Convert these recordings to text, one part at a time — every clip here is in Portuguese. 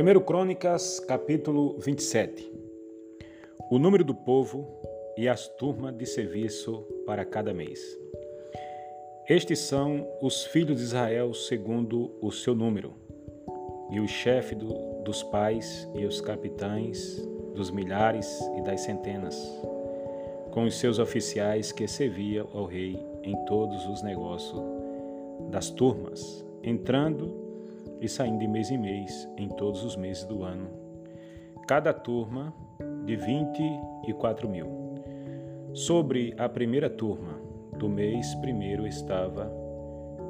1 Crônicas, capítulo 27. O número do povo e as turmas de serviço para cada mês. Estes são os filhos de Israel segundo o seu número, e o chefe do, dos pais e os capitães dos milhares e das centenas, com os seus oficiais que serviam ao rei em todos os negócios das turmas, entrando e saindo de mês em mês em todos os meses do ano. Cada turma de 24 mil. Sobre a primeira turma do mês primeiro estava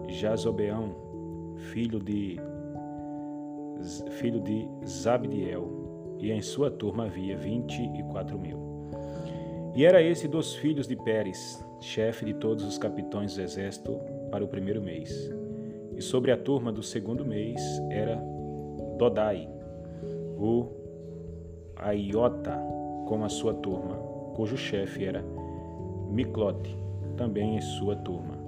Jazobeão, filho de filho de Zabdiel, e em sua turma havia 24 mil. E era esse dos filhos de Pérez, chefe de todos os capitões do exército, para o primeiro mês. E sobre a turma do segundo mês era Dodai, o Aiota, com a sua turma, cujo chefe era Miclote, também em sua turma.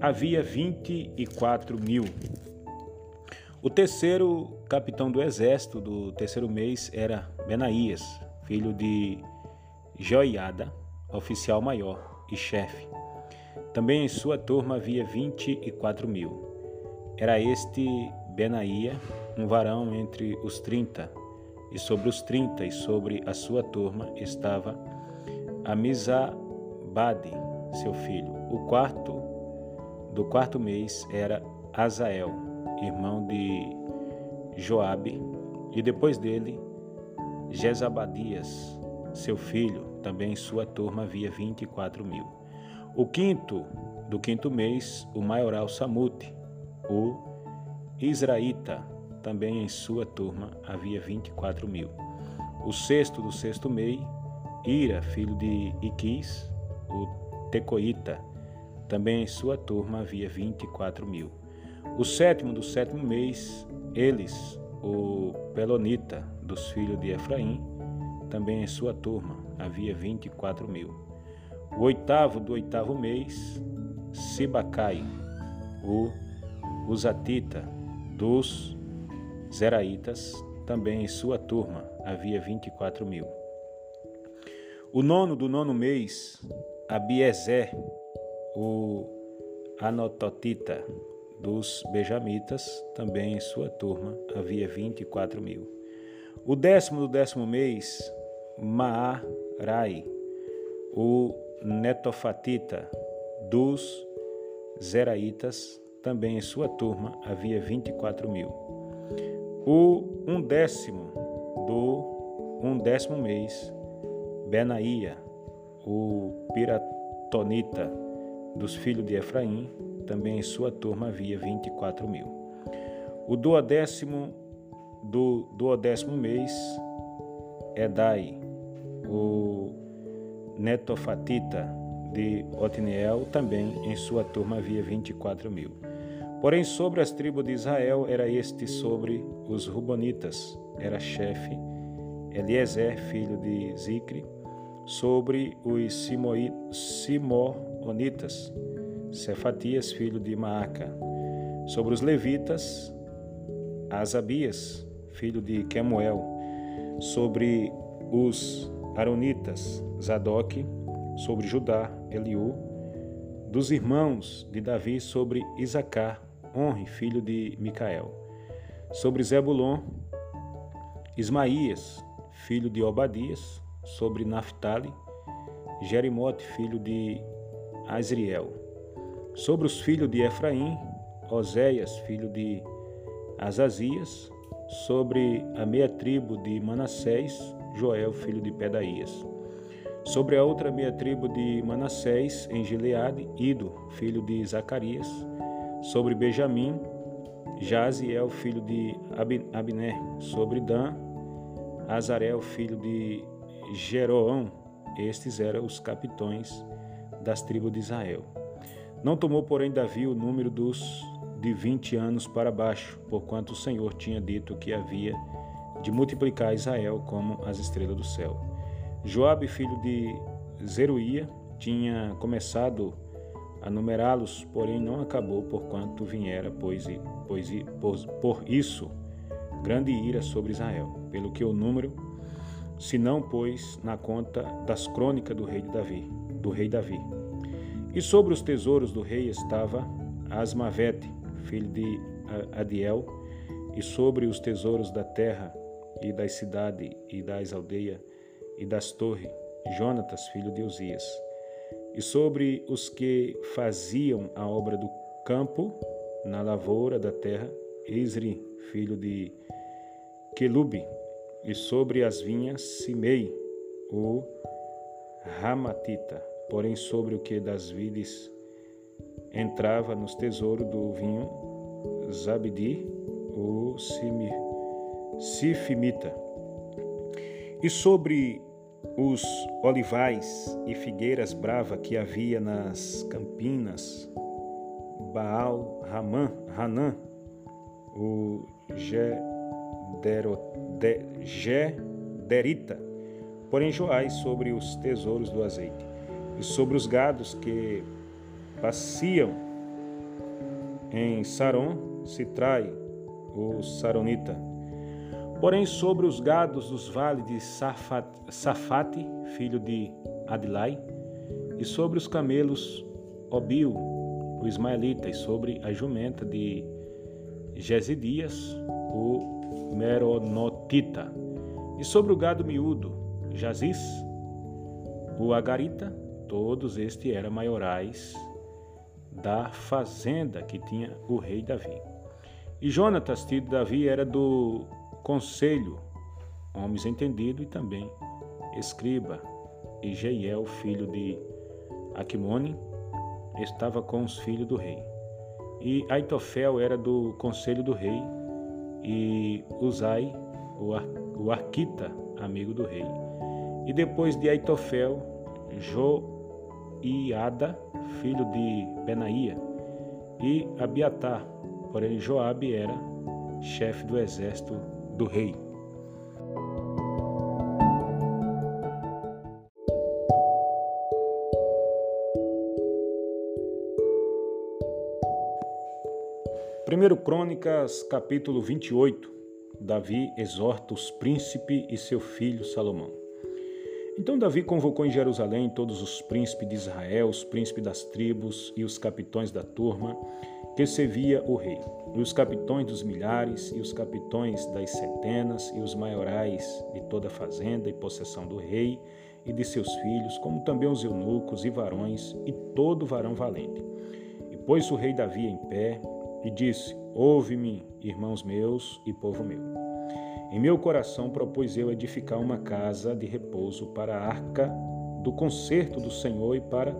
Havia vinte e quatro mil. O terceiro capitão do exército do terceiro mês era Benaías, filho de Joiada, oficial maior e chefe. Também em sua turma havia vinte e quatro mil. Era este Benaía, um varão entre os trinta, e sobre os trinta e sobre a sua turma estava Amizabade, seu filho. O quarto do quarto mês era Azael, irmão de Joabe, e depois dele Jezabadias, seu filho. Também em sua turma havia vinte e quatro mil. O quinto do quinto mês, o maioral Samute, o Israíta, também em sua turma havia 24 mil. O sexto do sexto mês, Ira, filho de Iquis, o Tecoíta, também em sua turma havia 24 mil. O sétimo do sétimo mês, Eles, o Pelonita, dos filhos de Efraim, também em sua turma havia 24 mil. O oitavo do oitavo mês, Sibacai, o Uzatita, dos Zeraitas, também em sua turma havia 24 mil. O nono do nono mês, Abiezer, o Anototita, dos Benjamitas, também em sua turma havia 24 mil. O décimo do décimo mês, Maarai, o Netofatita, dos Zeraitas, também em sua turma havia 24 mil. O um décimo do um décimo mês, Benaía, o Piratonita dos filhos de Efraim, também em sua turma havia 24 mil. O duodécimo do duodécimo mês, Edai, o Netofatita de Otniel, também em sua turma havia 24 mil. Porém, sobre as tribos de Israel era este sobre os Rubonitas, era chefe Eliezer, filho de Zicre, sobre os Simonitas, Cefatias, filho de Maaca, sobre os levitas, Asabias, filho de Quemuel, sobre os Aronitas, Zadok, sobre Judá, Eliú, dos irmãos de Davi sobre Isacar, Honre, filho de Micael. Sobre Zebulon, Ismaías, filho de Obadias. Sobre Naphtali, Jerimote, filho de Azriel. Sobre os filhos de Efraim, Oséias, filho de Azazias. Sobre a meia tribo de Manassés, Joel, filho de Pedaías. Sobre a outra meia tribo de Manassés, em Gileade, Ido, filho de Zacarias sobre Benjamim, Jaziel, filho de Abner, sobre Dan, Azarel, filho de Jeroão, estes eram os capitões das tribos de Israel. Não tomou, porém, Davi o número dos de vinte anos para baixo, porquanto o Senhor tinha dito que havia de multiplicar Israel como as estrelas do céu. Joabe, filho de Zeruia, tinha começado a numerá-los, porém não acabou porquanto viera, pois, pois por, por isso grande ira sobre Israel, pelo que o número se não pôs na conta das crônicas do rei Davi, do rei Davi. E sobre os tesouros do rei estava Asmavete, filho de Adiel, e sobre os tesouros da terra e das cidades e das aldeias e das torres, Jonatas, filho de Uzias. E sobre os que faziam a obra do campo, na lavoura da terra, Isri, filho de Quelube, e sobre as vinhas, Simei, o Ramatita. Porém, sobre o que das vides entrava nos tesouros do vinho, Zabdi, o Sifimita. E sobre os olivais e figueiras brava que havia nas campinas, Baal Ramã, Hanã, o Gederita, porém Joás sobre os tesouros do azeite, e sobre os gados que passeam em Saron, se trai o Saronita. Porém, sobre os gados dos vales de Safate, filho de Adilai, e sobre os camelos Obil, o Ismaelita, e sobre a jumenta de Gesidias, o Meronotita, e sobre o gado miúdo, Jazis, o Agarita, todos estes eram maiorais da fazenda que tinha o rei Davi. E Jonatas, de Davi, era do conselho, homens entendido e também escriba. E Jeiel, filho de Aquimone, estava com os filhos do rei. E Aitofel era do conselho do rei, e Uzai, o, Ar, o Arquita, amigo do rei. E depois de Aitofel, Joiada, filho de Benaía, e Abiatar, porém Joabe era chefe do exército do rei. Primeiro Crônicas, capítulo 28. Davi exorta os príncipes e seu filho Salomão. Então Davi convocou em Jerusalém todos os príncipes de Israel, os príncipes das tribos e os capitões da turma que servia o rei, e os capitões dos milhares, e os capitões das centenas, e os maiorais de toda a fazenda e possessão do rei e de seus filhos, como também os eunucos e varões, e todo varão valente. E pôs o rei Davi em pé, e disse: Ouve-me, irmãos meus e povo meu. Em meu coração propus eu edificar uma casa de repouso para a arca do concerto do Senhor e para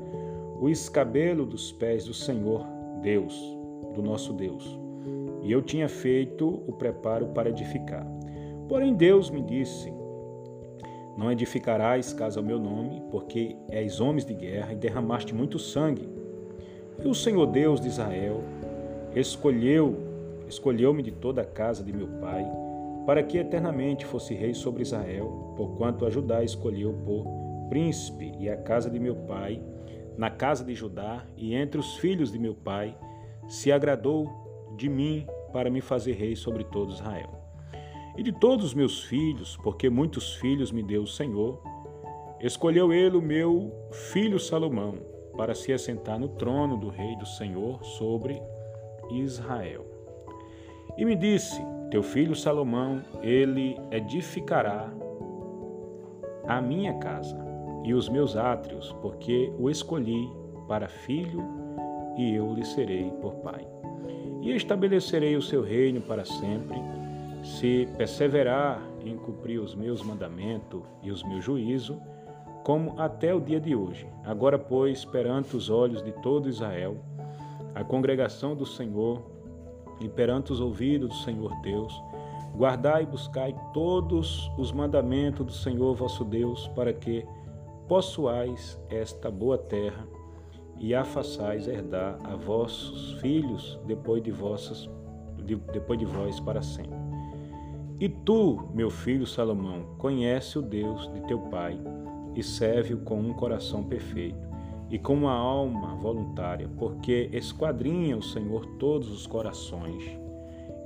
o escabelo dos pés do Senhor Deus, do nosso Deus. E eu tinha feito o preparo para edificar. Porém, Deus me disse: Não edificarás casa ao meu nome, porque és homens de guerra e derramaste muito sangue. E o Senhor Deus de Israel escolheu, escolheu-me de toda a casa de meu pai, para que eternamente fosse rei sobre Israel, porquanto a Judá escolheu por príncipe e a casa de meu pai, na casa de Judá e entre os filhos de meu pai, se agradou de mim para me fazer rei sobre todo Israel. E de todos os meus filhos, porque muitos filhos me deu o Senhor, escolheu ele o meu filho Salomão para se assentar no trono do rei do Senhor sobre Israel. E me disse: Teu filho Salomão, ele edificará a minha casa e os meus átrios, porque o escolhi para filho e eu lhe serei por pai. E estabelecerei o seu reino para sempre, se perseverar em cumprir os meus mandamentos e os meus juízos, como até o dia de hoje. Agora, pois, perante os olhos de todo Israel, a congregação do Senhor e perante os ouvidos do Senhor Deus, guardai e buscai todos os mandamentos do Senhor vosso Deus, para que possuais esta boa terra e a façais herdar a vossos filhos depois de, vossas, de, depois de vós para sempre. E tu, meu filho Salomão, conhece o Deus de teu pai e serve-o com um coração perfeito e com uma alma voluntária, porque esquadrinha o Senhor todos os corações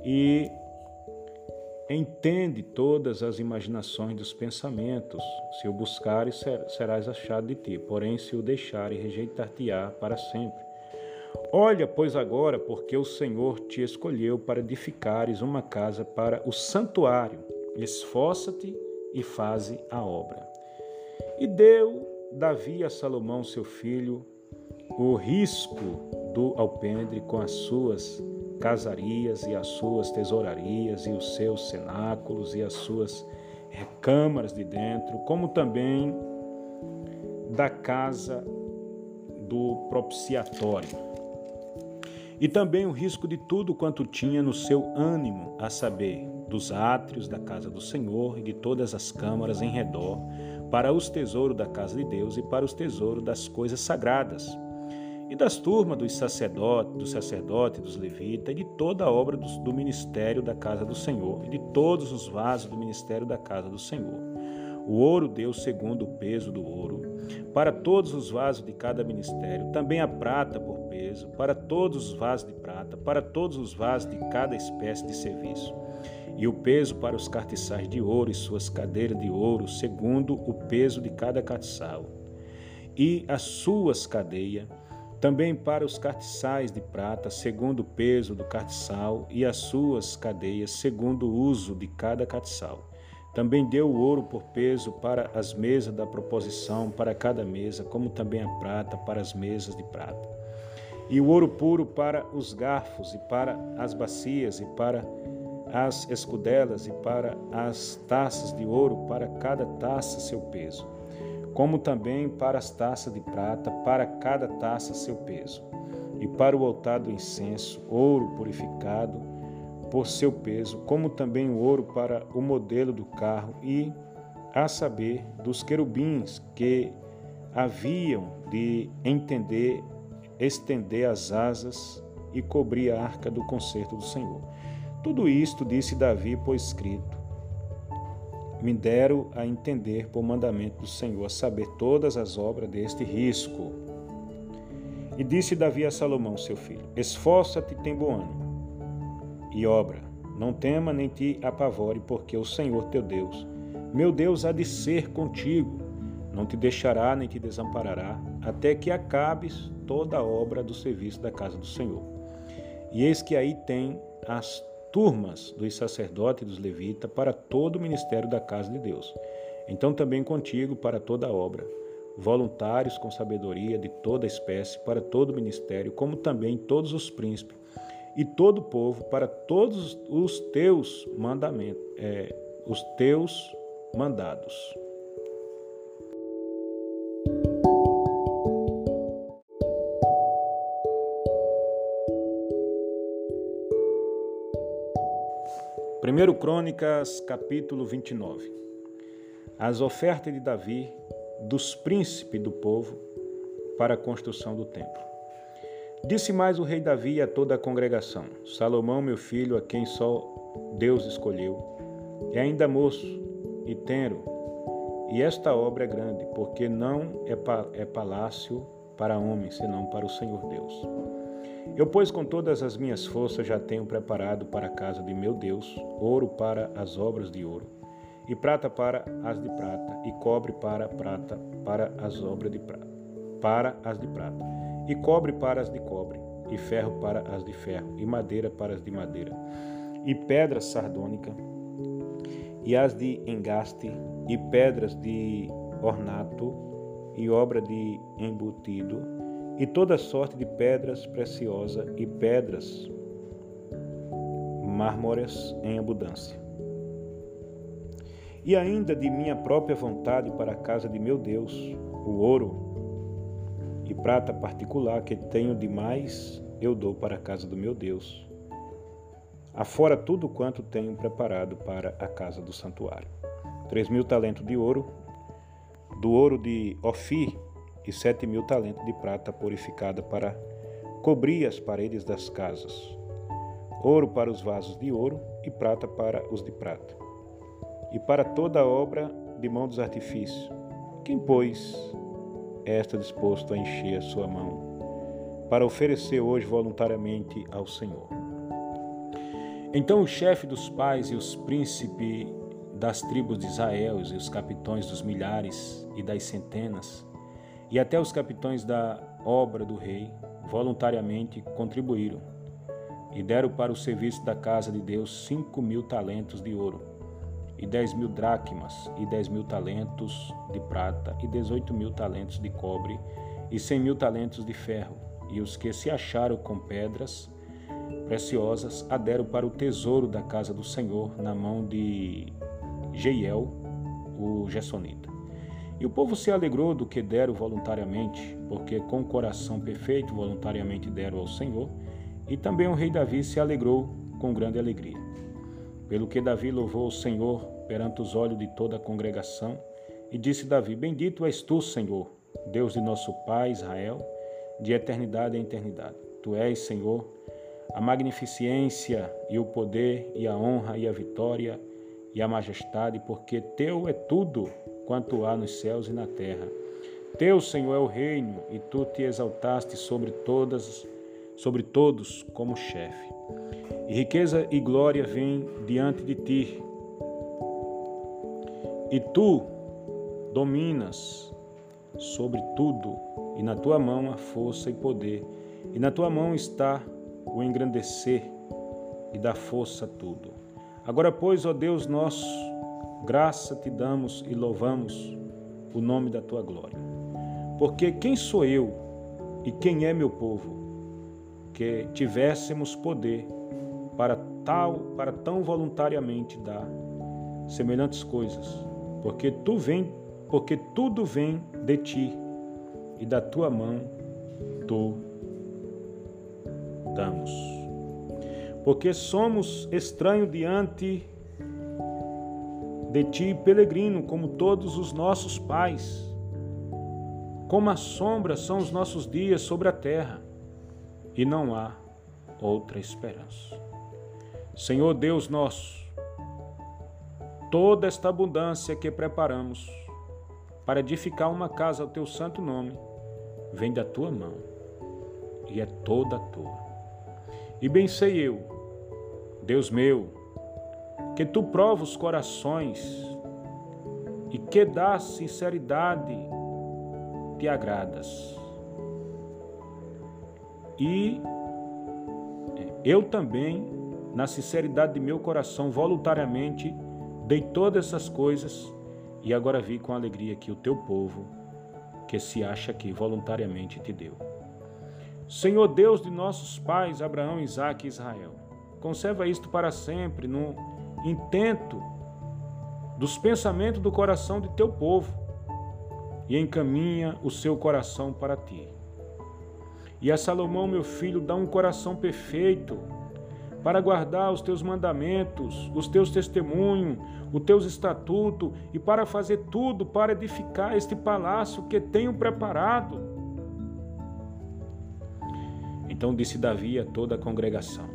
e entende todas as imaginações dos pensamentos. Se o buscares, serás achado de ti, porém, se o deixares, rejeitar-te-á para sempre. Olha, pois agora, porque o Senhor te escolheu para edificares uma casa para o santuário. Esforça-te e faze a obra. E deu Davi a Salomão, seu filho, o risco do alpendre com as suas casarias e as suas tesourarias e os seus cenáculos e as suas recâmaras de dentro, como também da casa do propiciatório. E também o risco de tudo quanto tinha no seu ânimo, a saber, dos átrios da casa do Senhor e de todas as câmaras em redor, para os tesouros da casa de Deus e para os tesouros das coisas sagradas e das turmas dos sacerdotes, dos sacerdotes, dos levitas, e de toda a obra do, do, ministério da casa do Senhor, e de todos os vasos do ministério da casa do Senhor. O ouro deu segundo o peso do ouro, para todos os vasos de cada ministério, também a prata por peso, para todos os vasos de prata, para todos os vasos de cada espécie de serviço. E o peso para os cartiçais de ouro e suas cadeiras de ouro, segundo o peso de cada cartiçal. E as suas cadeias, também para os cartiçais de prata, segundo o peso do cartiçal, e as suas cadeias, segundo o uso de cada cartiçal. Também deu o ouro por peso para as mesas da proposição, para cada mesa, como também a prata para as mesas de prata. E o ouro puro para os garfos, e para as bacias, e para as escudelas, e para as taças de ouro, para cada taça seu peso como também para as taças de prata, para cada taça seu peso, e para o altar do incenso, ouro purificado por seu peso, como também o ouro para o modelo do carro, e, a saber, dos querubins que haviam de entender, estender as asas e cobrir a arca do concerto do Senhor. Tudo isto disse Davi por escrito me deram a entender por mandamento do Senhor, a saber todas as obras deste risco. E disse Davi a Salomão, seu filho: Esforça-te tem bom ânimo, e obra, não tema nem te apavore, porque o Senhor teu Deus, meu Deus, há de ser contigo, não te deixará nem te desamparará, até que acabes toda a obra do serviço da casa do Senhor. E eis que aí tem as turmas dos sacerdotes e dos levitas para todo o ministério da casa de Deus. Então também contigo para toda a obra, voluntários com sabedoria de toda espécie para todo o ministério, como também todos os príncipes e todo o povo para todos os teus mandamentos, é, os teus mandados. Primeiro Crônicas, capítulo 29. As ofertas de Davi dos príncipes do povo para a construção do templo. Disse mais o rei Davi a toda a congregação: Salomão, meu filho, a quem só Deus escolheu, é ainda moço e tenro, e esta obra é grande, porque não é, é palácio para homem, senão para o Senhor Deus. Eu, pois, com todas as minhas forças já tenho preparado para a casa de meu Deus ouro para as obras de ouro, e prata para as de prata, e cobre para prata para as obras de prata, para as de prata, e cobre para as de cobre, e ferro para as de ferro, e madeira para as de madeira, e pedra sardônica, e as de engaste, e pedras de ornato, e obra de embutido, e toda sorte de pedras preciosas e pedras mármores em abundância. E ainda de minha própria vontade para a casa de meu Deus, o ouro e prata particular que tenho demais, eu dou para a casa do meu Deus. Afora tudo quanto tenho preparado para a casa do santuário. Três mil talentos de ouro, do ouro de Ofir, e sete mil talentos de prata purificada para cobrir as paredes das casas, ouro para os vasos de ouro e prata para os de prata, e para toda a obra de mão dos artifícios. Quem, pois, está disposto a encher a sua mão para oferecer hoje voluntariamente ao Senhor? Então o chefe dos pais e os príncipes das tribos de Israel e os capitões dos milhares e das centenas, e até os capitões da obra do rei, voluntariamente contribuíram e deram para o serviço da casa de Deus cinco mil talentos de ouro, e dez mil dracmas, e dez mil talentos de prata, e dezoito mil talentos de cobre, e cem mil talentos de ferro, e os que se acharam com pedras preciosas a deram para o tesouro da casa do Senhor na mão de Jeiel, o Gessonita. E o povo se alegrou do que deram voluntariamente, porque com o coração perfeito voluntariamente deram ao Senhor, e também o rei Davi se alegrou com grande alegria. Pelo que Davi louvou o Senhor perante os olhos de toda a congregação, e disse Davi: Bendito és tu, Senhor, Deus de nosso Pai Israel, de eternidade em eternidade. Tu és, Senhor, a magnificência e o poder e a honra e a vitória e a majestade, porque teu é tudo quanto há nos céus e na terra. Teu, Senhor, é o reino, e tu te exaltaste sobre todas, sobre todos como chefe. E riqueza e glória vêm diante de ti. E tu dominas sobre tudo, e na tua mão há força e poder, e na tua mão está o engrandecer e dar força a tudo. Agora, pois, ó Deus nosso, graça te damos e louvamos o nome da tua glória. Porque quem sou eu e quem é meu povo que tivéssemos poder para tal, para tão voluntariamente dar semelhantes coisas, porque tu vem, porque tudo vem de ti e da tua mão tu damos. Porque somos estranhos diante de ti, peregrino, como todos os nossos pais. Como a sombra são os nossos dias sobre a terra, e não há outra esperança. Senhor Deus nosso, toda esta abundância que preparamos para edificar uma casa ao teu santo nome vem da tua mão e é toda tua. E bem sei eu, Deus meu, que tu prova os corações e que da sinceridade te agradas. E eu também, na sinceridade de meu coração, voluntariamente dei todas essas coisas e agora vi com alegria que o teu povo, que se acha aqui, voluntariamente te deu. Senhor Deus de nossos pais, Abraão, Isaque e Israel, conserva isto para sempre no intento dos pensamentos do coração de teu povo e encaminha o seu coração para ti. E a Salomão, meu filho, dá um coração perfeito para guardar os teus mandamentos, os teus testemunhos, os teus estatutos e para fazer tudo para edificar este palácio que tenho preparado então disse Davi a toda a congregação: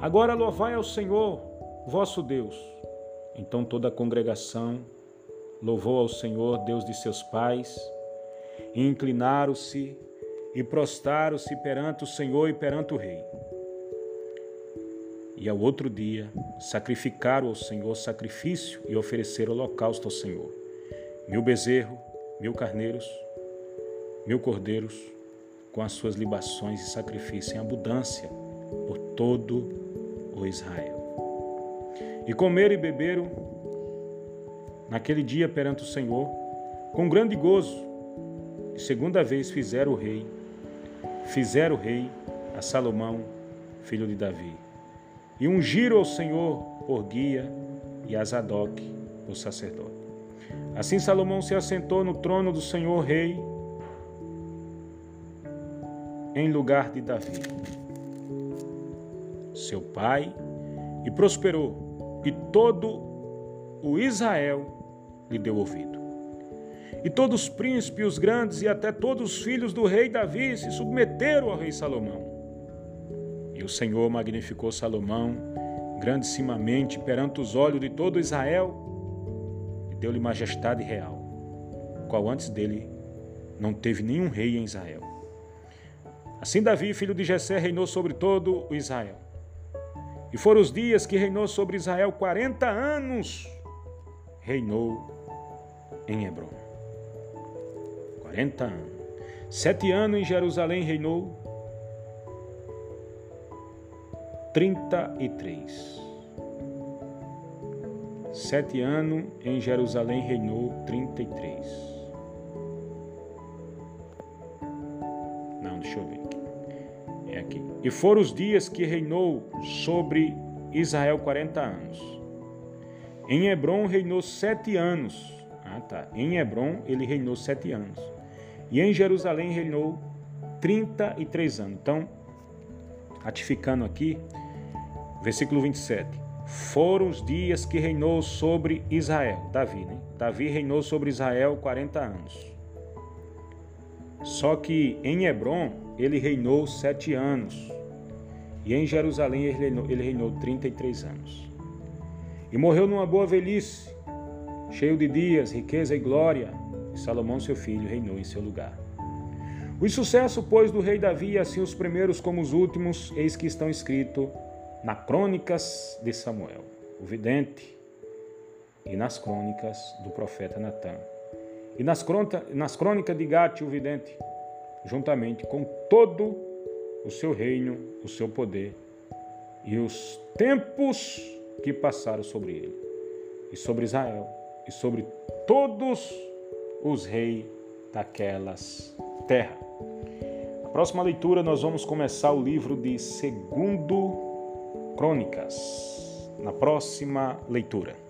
Agora louvai ao Senhor, vosso Deus. Então toda a congregação louvou ao Senhor, Deus de seus pais, e inclinaram-se e prostraram-se perante o Senhor e perante o rei. E ao outro dia sacrificaram ao Senhor sacrifício e ofereceram holocausto ao Senhor: mil bezerros, mil carneiros, mil cordeiros, com as suas libações e sacrifícios em abundância por todo o Israel. E comeram e beberam naquele dia perante o Senhor com grande gozo. E segunda vez fizeram o rei, fizeram o rei a Salomão, filho de Davi. E ungiram ao Senhor por guia e a Zadok, o sacerdote. Assim Salomão se assentou no trono do Senhor rei em lugar de Davi, seu pai, e prosperou, e todo o Israel lhe deu ouvido. E todos os príncipes, os grandes e até todos os filhos do rei Davi se submeteram ao rei Salomão. E o Senhor magnificou Salomão grandissimamente perante os olhos de todo Israel e deu-lhe majestade real, qual antes dele não teve nenhum rei em Israel. Assim Davi, filho de Jessé, reinou sobre todo o Israel. E foram os dias que reinou sobre Israel quarenta anos. Reinou em Hebron. Quarenta anos. Sete anos em Jerusalém reinou. Trinta e três. Sete anos em Jerusalém reinou trinta e três. Não, deixa eu ver aqui. E foram os dias que reinou sobre Israel quarenta anos. Em Hebron reinou sete anos. Ah, tá. Em Hebron ele reinou sete anos. E em Jerusalém reinou trinta e três anos. Então, ratificando aqui, versículo 27. Foram os dias que reinou sobre Israel, Davi, né? Davi reinou sobre Israel 40 anos. Só que em Hebron ele reinou sete anos. E em Jerusalém ele reinou, ele reinou 33 anos. E morreu numa boa velhice, cheio de dias, riqueza e glória. E Salomão, seu filho, reinou em seu lugar. O sucesso, pois, do rei Davi, assim os primeiros como os últimos, eis que estão escritos na Crônicas de Samuel, o vidente, e nas crônicas do profeta Natan. E nas, crônica, nas crônicas de Gate, o vidente, juntamente com todo o seu reino, o seu poder e os tempos que passaram sobre ele, e sobre Israel, e sobre todos os reis daquelas terras. Na próxima leitura, nós vamos começar o livro de Segundo Crônicas, na próxima leitura.